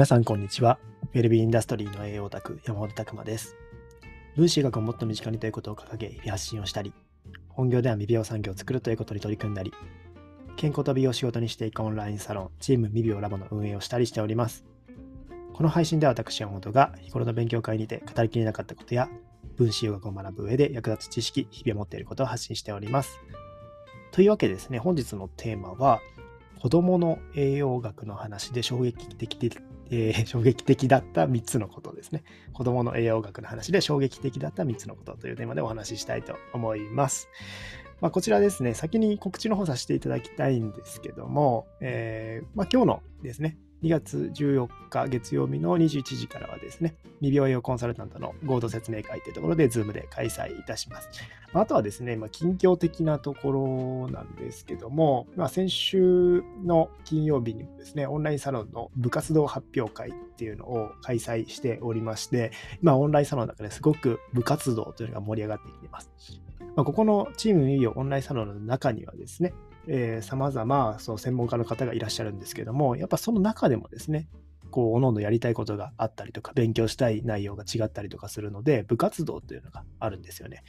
皆さん、こんにちは。ウェルビーインダストリーの栄養オタク、山本拓馬です。分子医学をもっと身近にということを掲げ、日々発信をしたり、本業では未病産業を作るということに取り組んだり、健康と美容を仕事にしていくオンラインサロン、チーム未病ラボの運営をしたりしております。この配信では私、山本が日頃の勉強会にて語りきれなかったことや、分子医学を学ぶ上で役立つ知識、日々持っていることを発信しております。というわけでですね、本日のテーマは、子供の栄養学の話で衝撃的で、えー、衝撃的だった3つのことですね。子供の栄養学の話で衝撃的だった3つのことというテーマでお話ししたいと思います。まあ、こちらですね、先に告知の方させていただきたいんですけども、えー、まあ、今日のですね、2月14日月曜日の21時からはですね、未病用コンサルタントの合同説明会というところで、ズームで開催いたします。あとはですね、まあ、近況的なところなんですけども、まあ、先週の金曜日にもですね、オンラインサロンの部活動発表会っていうのを開催しておりまして、今、オンラインサロンの中ですごく部活動というのが盛り上がってきています。まあ、ここのチーム未病オンラインサロンの中にはですね、えー、様々そう専門家の方がいらっしゃるんですけども、やっぱその中でもですね、こう、おのおのやりたいことがあったりとか、勉強したい内容が違ったりとかするので、部活動というのがあるんですよね。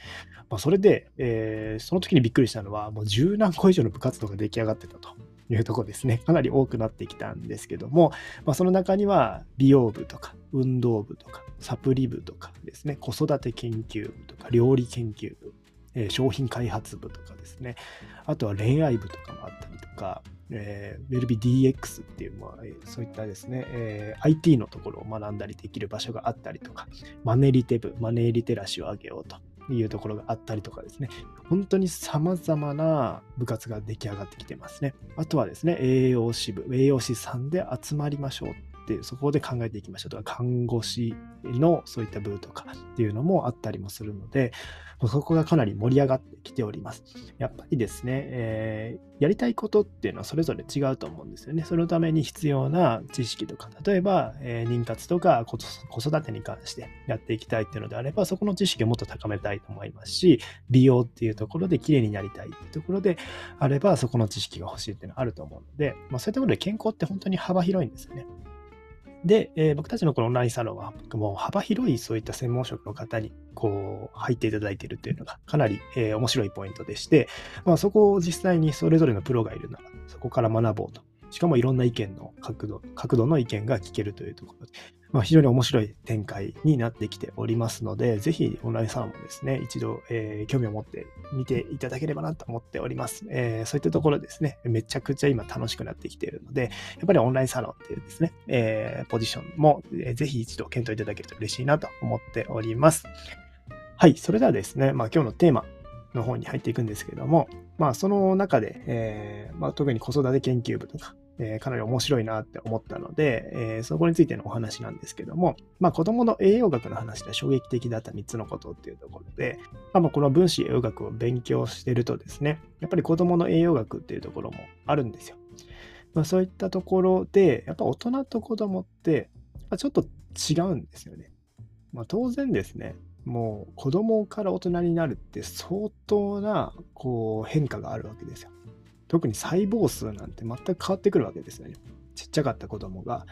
まあ、それで、えー、その時にびっくりしたのは、もう十何個以上の部活動が出来上がってたというところですね。かなり多くなってきたんですけども、まあ、その中には美容部とか、運動部とか、サプリ部とかですね、子育て研究部とか、料理研究部、えー、商品開発部とかですね、あとは恋愛部とかもあったりとか、えー、ウェルビ DX っていう、まあ、そういったですね、えー、IT のところを学んだりできる場所があったりとか、マネリテ部、マネーリテラシーを上げようというところがあったりとかですね、本当に様々な部活が出来上がってきてますね。あとはですね、栄養士部、栄養士さんで集まりましょうってそこで考えていきましょうとか、看護師のそういった部とかっていうのもあったりもするので、そこがかなり盛り上がってきております。やっぱりですね、えー、やりたいことっていうのはそれぞれ違うと思うんですよね。そのために必要な知識とか、例えば、えー、妊活とか子育てに関してやっていきたいっていうのであれば、そこの知識をもっと高めたいと思いますし、美容っていうところで綺麗になりたいっていうところであれば、そこの知識が欲しいっていうのはあると思うので、まあ、そういったころで健康って本当に幅広いんですよね。で、えー、僕たちのこのオンラインサロンは、もう幅広いそういった専門職の方に、こう、入っていただいているというのが、かなり、えー、面白いポイントでして、まあ、そこを実際にそれぞれのプロがいるなら、そこから学ぼうと。しかもいろんな意見の角度、角度の意見が聞けるというところで、まあ、非常に面白い展開になってきておりますので、ぜひオンラインサロンもですね、一度、えー、興味を持って見ていただければなと思っております、えー、そういったところですね、めちゃくちゃ今楽しくなってきているので、やっぱりオンラインサロンっていうですね、えー、ポジションも、えー、ぜひ一度検討いただけると嬉しいなと思っております。はい、それではですね、まあ、今日のテーマの方に入っていくんですけども、まあ、その中で、えーまあ、特に子育て研究部とか、えー、かなり面白いなって思ったので、えー、そこについてのお話なんですけども、まあ、子供の栄養学の話で衝撃的だった3つのことっていうところで、まあ、この分子栄養学を勉強してるとですね、やっぱり子供の栄養学っていうところもあるんですよ。まあ、そういったところで、やっぱ大人と子供って、ちょっと違うんですよね。まあ、当然ですね、もう子供から大人になるって相当なこう変化があるわけですよ。特に細胞数なんて全く変わってくるわけですよね。ちっちゃかった子供が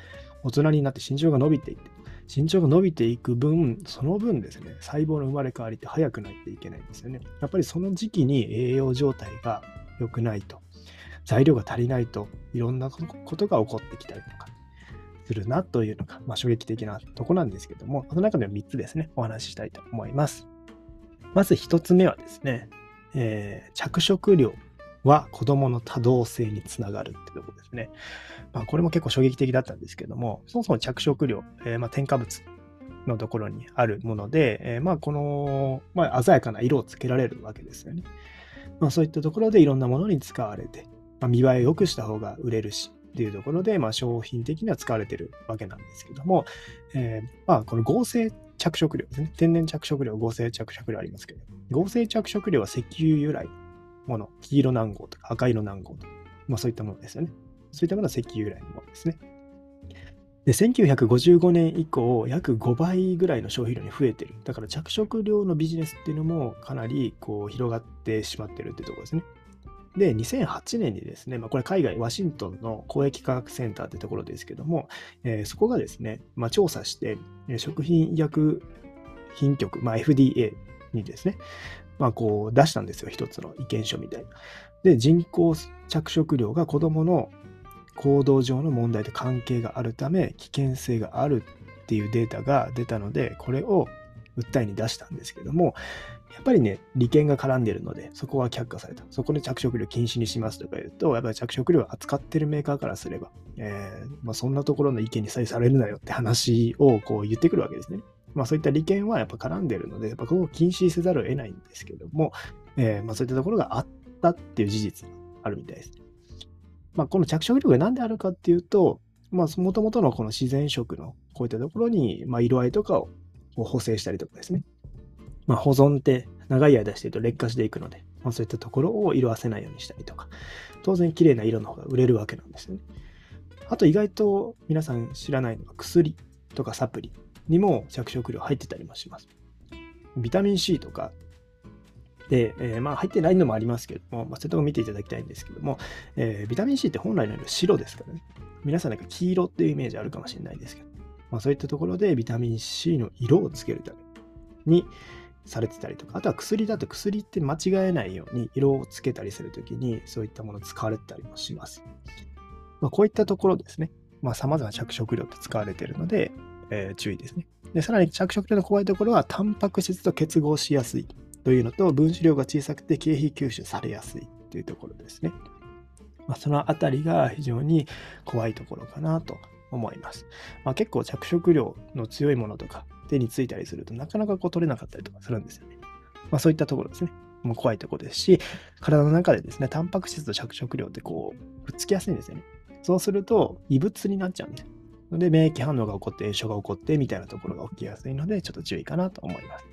大人になって身長が伸びていって、身長が伸びていく分、その分ですね、細胞の生まれ変わりって早くなっていけないんですよね。やっぱりその時期に栄養状態が良くないと、材料が足りないといろんなことが起こってきたりとかするなというのが、まあ、衝撃的なとこなんですけども、その中では3つですね、お話ししたいと思います。まず1つ目はですね、えー、着色料は子供の多動性につながるってとこですね。まあ、これも結構衝撃的だったんですけども、そもそも着色料、えー、まあ添加物のところにあるもので、えー、まあこの、まあ、鮮やかな色をつけられるわけですよね。まあ、そういったところでいろんなものに使われて、まあ、見栄えを良くした方が売れるし、っていうところで、まあ、商品的には使われてるわけなんですけども、えー、まあ、この合成着色料ですね。天然着色料、合成着色料ありますけど、合成着色料は石油由来もの、黄色南号とか赤色南号とか、まあ、そういったものですよね。そういったものは石油由来のものですね。で、1955年以降、約5倍ぐらいの消費量に増えてる。だから着色料のビジネスっていうのもかなりこう広がってしまってるっていうところですね。で、2008年にですね、まあ、これ海外、ワシントンの公益科学センターってところですけども、えー、そこがですね、まあ、調査して、食品医薬品局、まあ、FDA にですね、まあ、こう出したんですよ、一つの意見書みたいな。で、人工着色料が子供の行動上の問題と関係があるため、危険性があるっていうデータが出たので、これを訴えに出したんですけども、やっぱりね、利権が絡んでるので、そこは却下された。そこで着色料禁止にしますとか言うと、やっぱり着色料を扱ってるメーカーからすれば、えー、まあ、そんなところの意見にさえされるなよって話をこう言ってくるわけですね。まあそういった利権はやっぱ絡んでるので、やっぱここを禁止せざるを得ないんですけども、えー、まあそういったところがあったっていう事実があるみたいです。まあこの着色料が何であるかっていうと、まあもともとのこの自然色のこういったところに、まあ、色合いとかを補正したりとかですね。まあ、保存って長い間してると劣化していくので、まあ、そういったところを色あせないようにしたりとか、当然綺麗な色の方が売れるわけなんですよね。あと意外と皆さん知らないのが薬とかサプリにも着色料入ってたりもします。ビタミン C とかで、えー、まあ入ってないのもありますけども、まあ、そういうとこ見ていただきたいんですけども、えー、ビタミン C って本来の色白ですからね。皆さんなんか黄色っていうイメージあるかもしれないですけど、まあ、そういったところでビタミン C の色をつけるために、されてたりとか、あとは薬だと薬って間違えないように色をつけたりするときにそういったもの使われてたりもします。まあ、こういったところですね、まあ、様々な着色料って使われてるので、えー、注意ですね。で、さらに着色料の怖いところは、タンパク質と結合しやすいというのと、分子量が小さくて経費吸収されやすいというところですね。まあ、そのあたりが非常に怖いところかなと思います。まあ、結構着色料の強いものとか手についたりするとなかなかこう取れなかったりとかするんですよね。まあ、そういったところですね。もう怖いところですし、体の中でですね、タンパク質と着色料ってこう、くっつきやすいんですよね。そうすると異物になっちゃうんです。で、免疫反応が起こって、炎症が起こってみたいなところが起きやすいので、ちょっと注意かなと思います。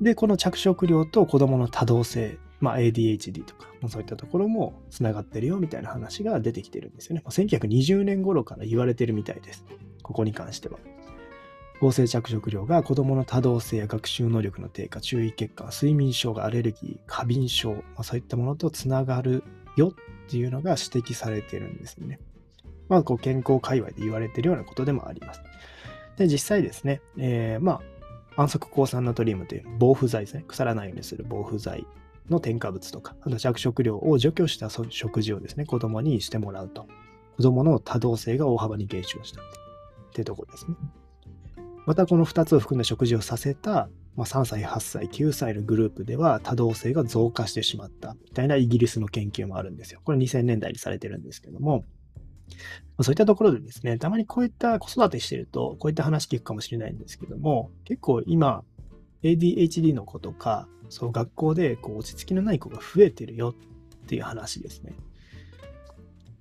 で、この着色料と子供の多動性、まあ、ADHD とか、そういったところもつながってるよみたいな話が出てきてるんですよね。1920年頃から言われてるみたいです。ここに関しては。合成着色料が子供の多動性や学習能力の低下、注意欠陥、睡眠障害、アレルギー、過敏症、まあ、そういったものとつながるよっていうのが指摘されてるんですよね。まあ、こう健康界隈で言われているようなことでもあります。で、実際ですね、えー、まあ、安息抗酸ナトリウムという防腐剤ですね。腐らないようにする防腐剤の添加物とか、あと着色料を除去した食事をですね、子供にしてもらうと。子供の多動性が大幅に減少したっていうところですね。またこの2つを含んだ食事をさせた、まあ、3歳、8歳、9歳のグループでは多動性が増加してしまったみたいなイギリスの研究もあるんですよ。これ2000年代にされてるんですけども、そういったところでですね、たまにこういった子育てしてると、こういった話聞くかもしれないんですけども、結構今、ADHD の子とか、そう学校でこう落ち着きのない子が増えてるよっていう話ですね。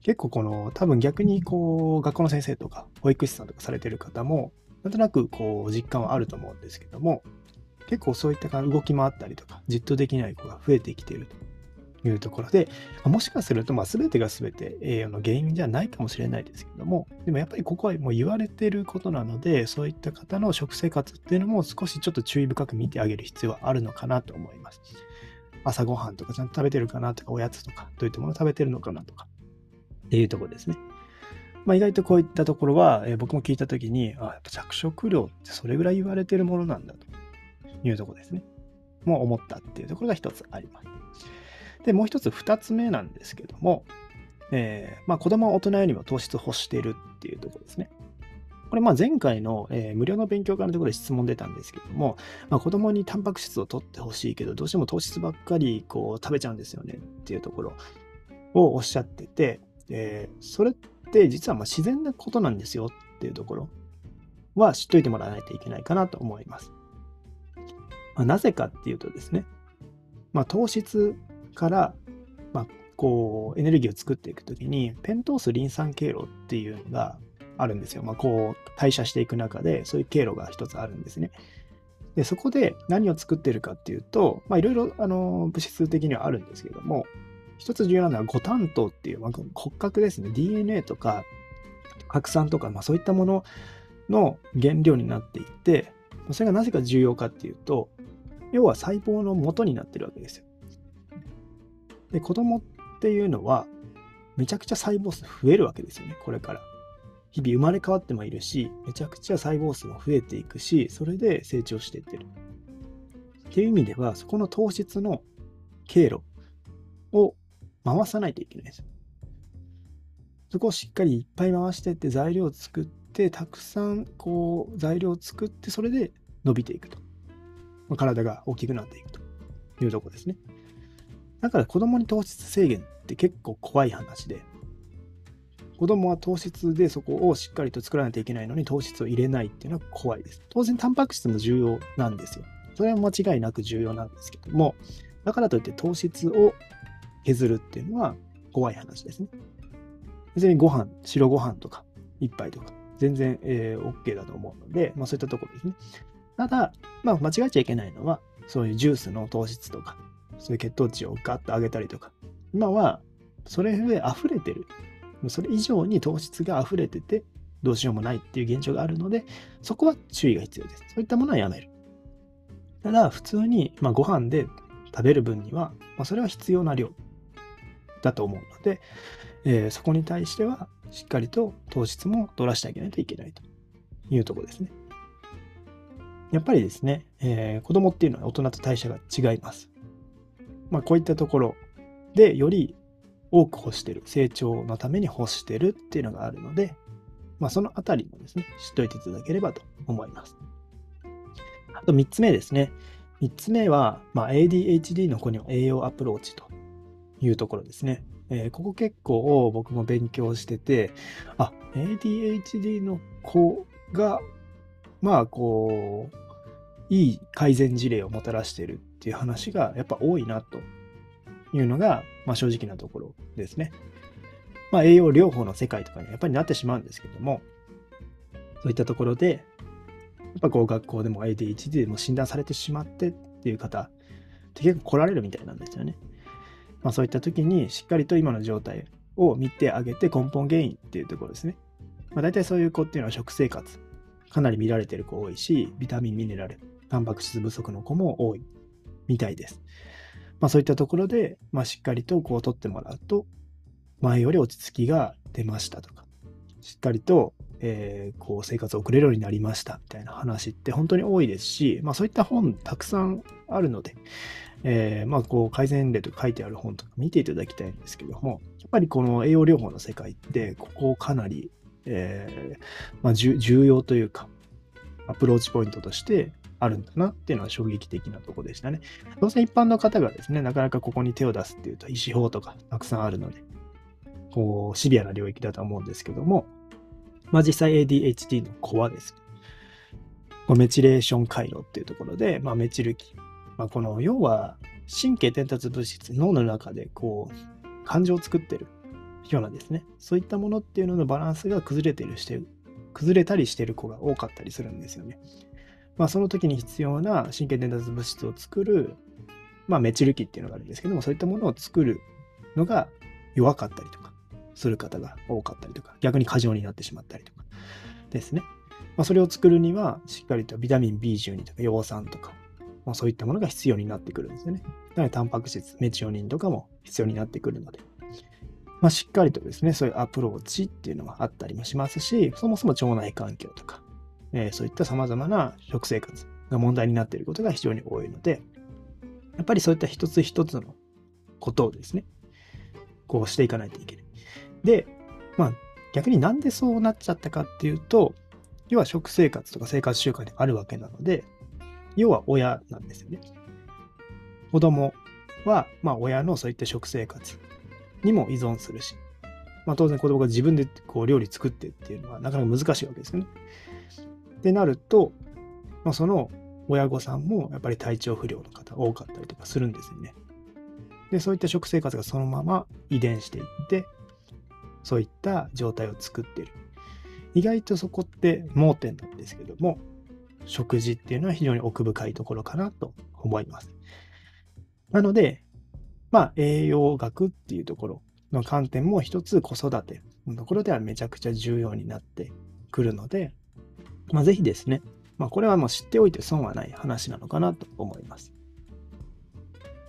結構この多分逆にこう学校の先生とか保育士さんとかされてる方もなんとなくこう実感はあると思うんですけども結構そういった動き回ったりとかじっとできない子が増えてきてるというところでもしかするとまあ全てが全て栄養の原因じゃないかもしれないですけどもでもやっぱりここはもう言われてることなのでそういった方の食生活っていうのも少しちょっと注意深く見てあげる必要はあるのかなと思います。朝ごはんとかちゃんと食べてるかなとかおやつとかどういったもの食べてるのかなとかっていうところですね。まあ、意外とこういったところは、えー、僕も聞いたときに、あ、やっぱ着色料ってそれぐらい言われてるものなんだというとこですね。もう思ったっていうところが一つあります。で、もう一つ二つ目なんですけども、えー、まあ、子供は大人よりも糖質を欲しているっていうところですね。これま前回の、えー、無料の勉強会のところで質問出たんですけども、まあ、子供にタンパク質を取ってほしいけど、どうしても糖質ばっかりこう食べちゃうんですよねっていうところをおっしゃってて、えー、それって実はま自然なことなんですよっていうところは知っといてもらわないといけないかなと思います。まあ、なぜかっていうとですね、まあ、糖質から、まあ、こうエネルギーを作っていくときにペントースリン酸経路っていうのがあるんですよ。まあ、こう代謝していく中でそういう経路が一つあるんですね。でそこで何を作ってるかっていうと、まあ、いろいろあの物質的にはあるんですけども、一つ重要なのは五炭糖っていう、まあ、骨格ですね。DNA とか核酸とか、まあ、そういったものの原料になっていて、それがなぜか重要かっていうと、要は細胞の元になってるわけですよ。で、子供っていうのは、めちゃくちゃ細胞数増えるわけですよね、これから。日々生まれ変わってもいるし、めちゃくちゃ細胞数も増えていくし、それで成長していってる。っていう意味では、そこの糖質の経路を回さないといけないです。そこをしっかりいっぱい回していって材料を作って、たくさんこう材料を作って、それで伸びていくと。体が大きくなっていくというとこですね。だから子供に糖質制限って結構怖い話で、子供は糖質でそこをしっかりと作らないといけないのに糖質を入れないっていうのは怖いです。当然タンパク質も重要なんですよ。それは間違いなく重要なんですけども、だからといって糖質を削るっていうのは怖い話ですね。別にご飯、白ご飯とか一杯とか全然、えー、OK だと思うので、まあそういったところですね。ただ、まあ間違えちゃいけないのは、そういうジュースの糖質とか、そういう血糖値をガッと上げたりとか、今はそれで溢れてる。それ以上に糖質が溢れてて、どうしようもないっていう現状があるので、そこは注意が必要です。そういったものはやめる。ただ、普通に、まあ、ご飯で食べる分には、まあ、それは必要な量だと思うので、えー、そこに対しては、しっかりと糖質も取らせてあげないといけないというとこですね。やっぱりですね、えー、子供っていうのは大人と代謝が違います。まあ、こういったところでより多く欲してる、成長のために欲してるっていうのがあるので、まあ、そのあたりもですね、知っておいていただければと思います。あと3つ目ですね。3つ目は、まあ、ADHD の子には栄養アプローチというところですね。えー、ここ結構僕も勉強してて、あ、ADHD の子が、まあこう、いい改善事例をもたらしてるっていう話がやっぱ多いなというのが、まあ、正直なところですね。まあ、栄養療法の世界とかにやっぱりなってしまうんですけども、そういったところで、やっぱこう学校でも ADHD でも診断されてしまってっていう方って結構来られるみたいなんですよね。まあそういった時にしっかりと今の状態を見てあげて根本原因っていうところですね。まあ大体そういう子っていうのは食生活かなり見られてる子多いし、ビタミン、ミネラル、タンパク質不足の子も多いみたいです。まあそういったところで、まあしっかりとこう取ってもらうと、前より落ち着きが出ましたとか、しっかりとえー、こう生活を送れるようになりましたみたいな話って本当に多いですし、まあ、そういった本たくさんあるので、えー、まあこう改善例と書いてある本とか見ていただきたいんですけども、やっぱりこの栄養療法の世界って、ここをかなり、えー、まあ、重要というか、アプローチポイントとしてあるんだなっていうのは衝撃的なとこでしたね。当然一般の方がですね、なかなかここに手を出すっていうと、医師法とかたくさんあるので、こう、シビアな領域だと思うんですけども、まあ、実際 ADHD の子はですね、メチレーション回路っていうところで、まあ、メチル基。まあ、この要は神経伝達物質、脳の中でこう感情を作ってるようなですね、そういったものっていうののバランスが崩れてるして、崩れたりしてる子が多かったりするんですよね。まあ、その時に必要な神経伝達物質を作る、まあ、メチル基っていうのがあるんですけども、そういったものを作るのが弱かったりとか、する方が多かったりとか、逆に過剰になってしまったりとかですね。まあ、それを作るには、しっかりとビタミン B12 とか葉酸とか、まあ、そういったものが必要になってくるんですよね。なので、タンパク質、メチオニンとかも必要になってくるので、まあ、しっかりとですね、そういうアプローチっていうのがあったりもしますし、そもそも腸内環境とか、え、そういった様々な食生活が問題になっていることが非常に多いので、やっぱりそういった一つ一つのことをですね、こうしていかないといけない。で、まあ、逆になんでそうなっちゃったかっていうと、要は食生活とか生活習慣であるわけなので、要は親なんですよね。子供は、まあ、親のそういった食生活にも依存するし、まあ、当然子供が自分でこう料理作ってっていうのはなかなか難しいわけですよね。ってなると、まあ、その親御さんもやっぱり体調不良の方多かったりとかするんですよね。で、そういった食生活がそのまま遺伝していって、そういった状態を作ってる。意外とそこって盲点なんですけども、食事っていうのは非常に奥深いところかなと思います。なので、まあ、栄養学っていうところの観点も一つ子育てのところではめちゃくちゃ重要になってくるので、まあ、ぜひですね、まあ、これはもう知っておいて損はない話なのかなと思います。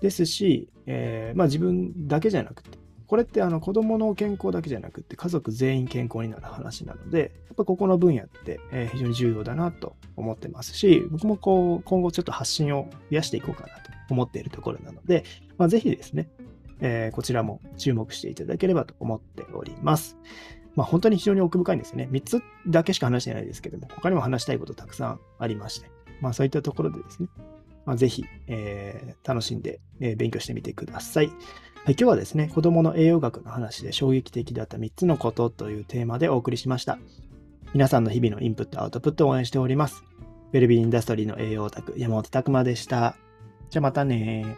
ですし、えーまあ、自分だけじゃなくて、これってあの子供の健康だけじゃなくて家族全員健康になる話なので、やっぱここの分野って非常に重要だなと思ってますし、僕もこう今後ちょっと発信を増やしていこうかなと思っているところなので、まあ、ぜひですね、えー、こちらも注目していただければと思っております。まあ、本当に非常に奥深いんですよね。3つだけしか話してないですけども、他にも話したいことたくさんありまして、まあ、そういったところでですね、まあ、ぜひ、えー、楽しんで、えー、勉強してみてください。はい、今日はですね、子供の栄養学の話で衝撃的だった3つのことというテーマでお送りしました。皆さんの日々のインプット、アウトプットを応援しております。ウェルビーインダストリーの栄養オタク、山本拓馬でした。じゃあまたね